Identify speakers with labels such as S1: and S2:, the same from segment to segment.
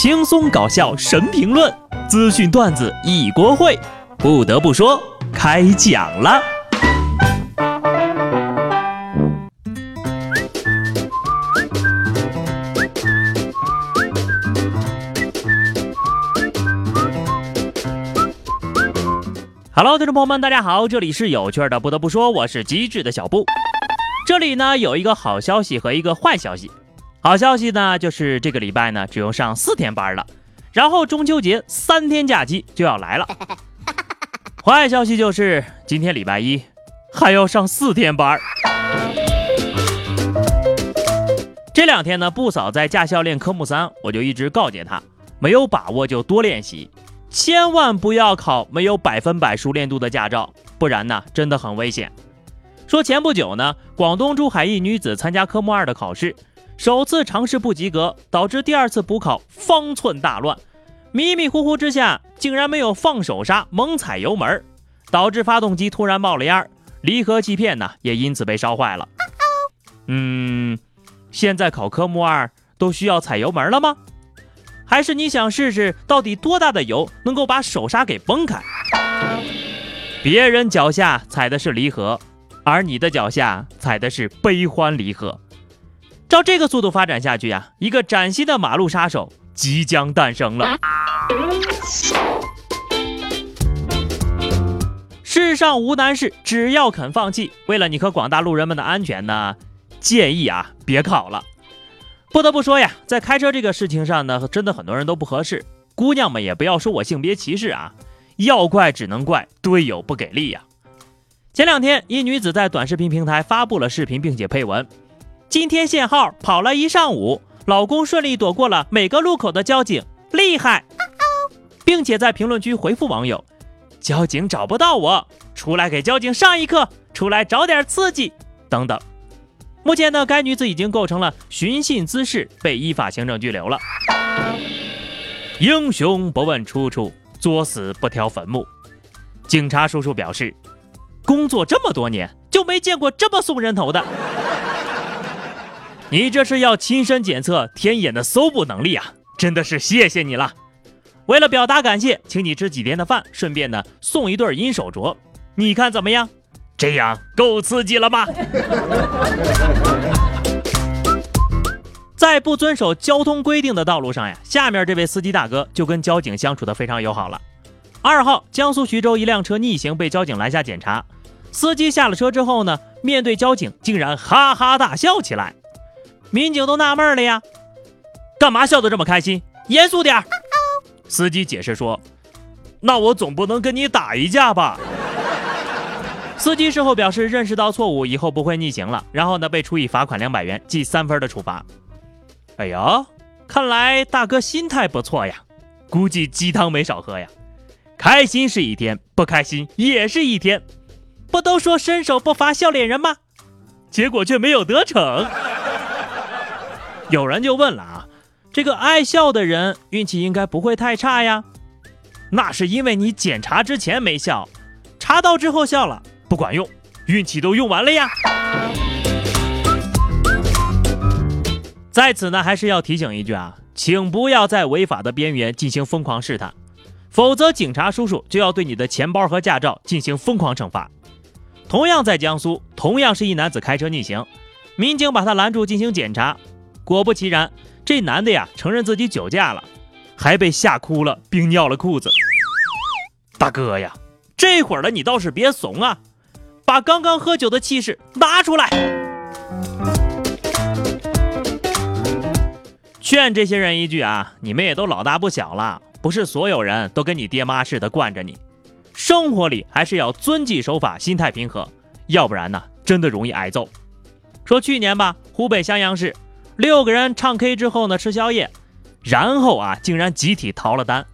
S1: 轻松搞笑神评论，资讯段子一锅烩。不得不说，开讲了。Hello，听众朋友们，大家好，这里是有趣的。不得不说，我是机智的小布。这里呢有一个好消息和一个坏消息。好消息呢，就是这个礼拜呢只用上四天班了，然后中秋节三天假期就要来了。坏消息就是今天礼拜一还要上四天班。这两天呢，布嫂在驾校练科目三，我就一直告诫她，没有把握就多练习，千万不要考没有百分百熟练度的驾照，不然呢真的很危险。说前不久呢，广东珠海一女子参加科目二的考试。首次尝试不及格，导致第二次补考方寸大乱，迷迷糊糊之下竟然没有放手刹，猛踩油门，导致发动机突然冒了烟，离合器片呢也因此被烧坏了。嗯，现在考科目二都需要踩油门了吗？还是你想试试到底多大的油能够把手刹给崩开？别人脚下踩的是离合，而你的脚下踩的是悲欢离合。照这个速度发展下去啊，一个崭新的马路杀手即将诞生了。世上无难事，只要肯放弃。为了你和广大路人们的安全呢，建议啊别考了。不得不说呀，在开车这个事情上呢，真的很多人都不合适。姑娘们也不要说我性别歧视啊，要怪只能怪队友不给力呀。前两天，一女子在短视频平台发布了视频，并且配文。今天限号跑了一上午，老公顺利躲过了每个路口的交警，厉害！并且在评论区回复网友：“交警找不到我，出来给交警上一课，出来找点刺激。”等等。目前呢，该女子已经构成了寻衅滋事，被依法行政拘留了。英雄不问出处，作死不挑坟墓。警察叔叔表示，工作这么多年，就没见过这么送人头的。你这是要亲身检测天眼的搜捕能力啊！真的是谢谢你了。为了表达感谢，请你吃几天的饭，顺便呢送一对银手镯，你看怎么样？这样够刺激了吧？在不遵守交通规定的道路上呀，下面这位司机大哥就跟交警相处的非常友好了。二号，江苏徐州一辆车逆行被交警拦下检查，司机下了车之后呢，面对交警竟然哈哈大笑起来。民警都纳闷了呀，干嘛笑得这么开心？严肃点儿。司机解释说：“那我总不能跟你打一架吧？” 司机事后表示认识到错误，以后不会逆行了。然后呢，被处以罚款两百元、记三分的处罚。哎呦，看来大哥心态不错呀，估计鸡汤没少喝呀。开心是一天，不开心也是一天。不都说伸手不罚笑脸人吗？结果却没有得逞。有人就问了啊，这个爱笑的人运气应该不会太差呀？那是因为你检查之前没笑，查到之后笑了，不管用，运气都用完了呀。在此呢，还是要提醒一句啊，请不要在违法的边缘进行疯狂试探，否则警察叔叔就要对你的钱包和驾照进行疯狂惩罚。同样在江苏，同样是一男子开车逆行，民警把他拦住进行检查。果不其然，这男的呀承认自己酒驾了，还被吓哭了，并尿了裤子。大哥呀，这会儿了你倒是别怂啊，把刚刚喝酒的气势拿出来。劝这些人一句啊，你们也都老大不小了，不是所有人都跟你爹妈似的惯着你，生活里还是要遵纪守法，心态平和，要不然呢，真的容易挨揍。说去年吧，湖北襄阳市。六个人唱 K 之后呢，吃宵夜，然后啊，竟然集体逃了单。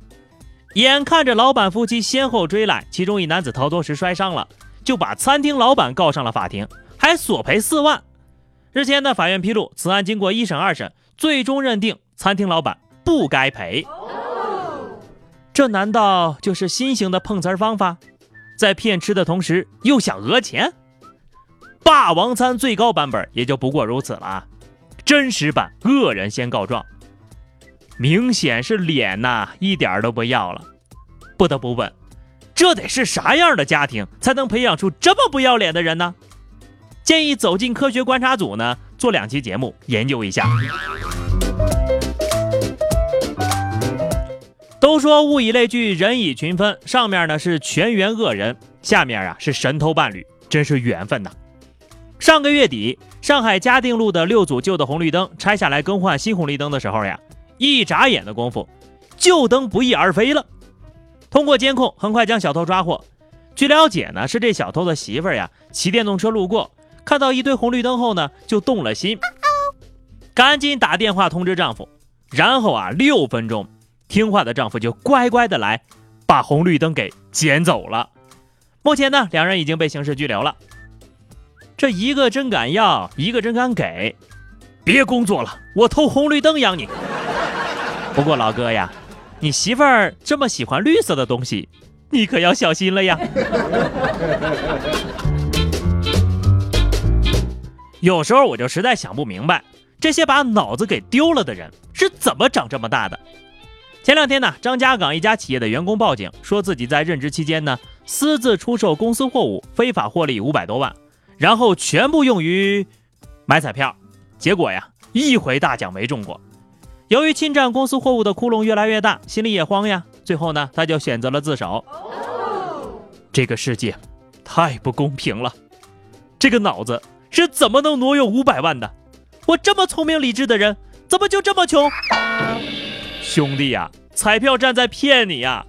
S1: 眼看着老板夫妻先后追来，其中一男子逃脱时摔伤了，就把餐厅老板告上了法庭，还索赔四万。日前呢，法院披露，此案经过一审、二审，最终认定餐厅老板不该赔。这难道就是新型的碰瓷儿方法？在骗吃的同时又想讹钱？霸王餐最高版本也就不过如此了！真实版恶人先告状，明显是脸呐，一点都不要了。不得不问，这得是啥样的家庭才能培养出这么不要脸的人呢？建议走进科学观察组呢，做两期节目研究一下。都说物以类聚，人以群分，上面呢是全员恶人，下面啊是神偷伴侣，真是缘分呐。上个月底，上海嘉定路的六组旧的红绿灯拆下来更换新红绿灯的时候呀，一眨眼的功夫，旧灯不翼而飞了。通过监控，很快将小偷抓获。据了解呢，是这小偷的媳妇儿呀，骑电动车路过，看到一堆红绿灯后呢，就动了心，赶紧打电话通知丈夫，然后啊，六分钟，听话的丈夫就乖乖的来，把红绿灯给捡走了。目前呢，两人已经被刑事拘留了。这一个真敢要，一个真敢给，别工作了，我偷红绿灯养你。不过老哥呀。你媳妇儿这么喜欢绿色的东西，你可要小心了呀！有时候我就实在想不明白，这些把脑子给丢了的人是怎么长这么大的。前两天呢，张家港一家企业的员工报警，说自己在任职期间呢，私自出售公司货物，非法获利五百多万，然后全部用于买彩票，结果呀，一回大奖没中过。由于侵占公司货物的窟窿越来越大，心里也慌呀。最后呢，他就选择了自首。这个世界太不公平了，这个脑子是怎么能挪用五百万的？我这么聪明理智的人，怎么就这么穷？兄弟呀，彩票站在骗你呀！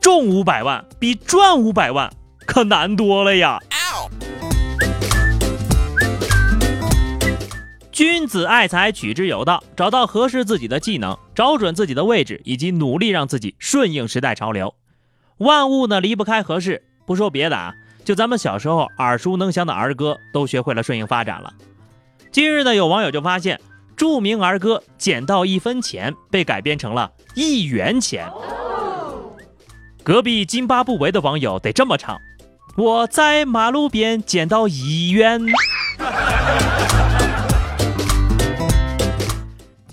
S1: 中五百万比赚五百万可难多了呀！君子爱财，取之有道。找到合适自己的技能，找准自己的位置，以及努力让自己顺应时代潮流。万物呢离不开合适。不说别的啊，就咱们小时候耳熟能详的儿歌，都学会了顺应发展了。今日呢，有网友就发现，著名儿歌《捡到一分钱》被改编成了一元钱。隔壁津巴布韦的网友得这么唱：我在马路边捡到一元。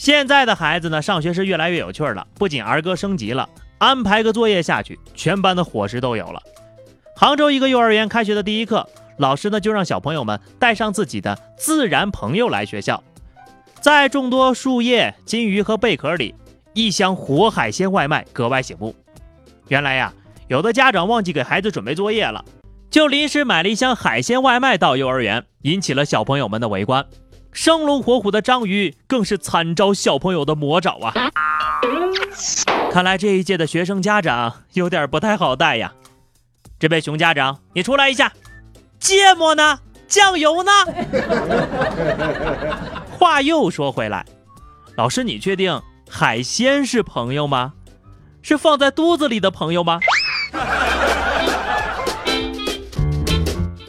S1: 现在的孩子呢，上学是越来越有趣了。不仅儿歌升级了，安排个作业下去，全班的伙食都有了。杭州一个幼儿园开学的第一课，老师呢就让小朋友们带上自己的自然朋友来学校。在众多树叶、金鱼和贝壳里，一箱活海鲜外卖格外醒目。原来呀，有的家长忘记给孩子准备作业了，就临时买了一箱海鲜外卖到幼儿园，引起了小朋友们的围观。生龙活虎的章鱼更是惨遭小朋友的魔爪啊！看来这一届的学生家长有点不太好带呀。这位熊家长，你出来一下，芥末呢？酱油呢？话又说回来，老师，你确定海鲜是朋友吗？是放在肚子里的朋友吗？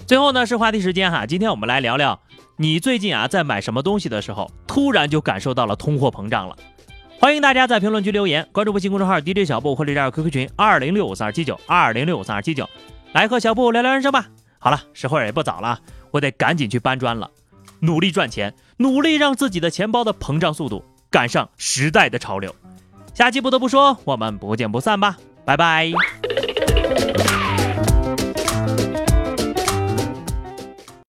S1: 最后呢，是话题时间哈，今天我们来聊聊。你最近啊，在买什么东西的时候，突然就感受到了通货膨胀了？欢迎大家在评论区留言，关注微信公众号 DJ 小布或者加入 QQ 群二零六五三二七九二零六五三二七九，来和小布聊聊人生吧。好了，时候也不早了，我得赶紧去搬砖了，努力赚钱，努力让自己的钱包的膨胀速度赶上时代的潮流。下期不得不说，我们不见不散吧，拜拜。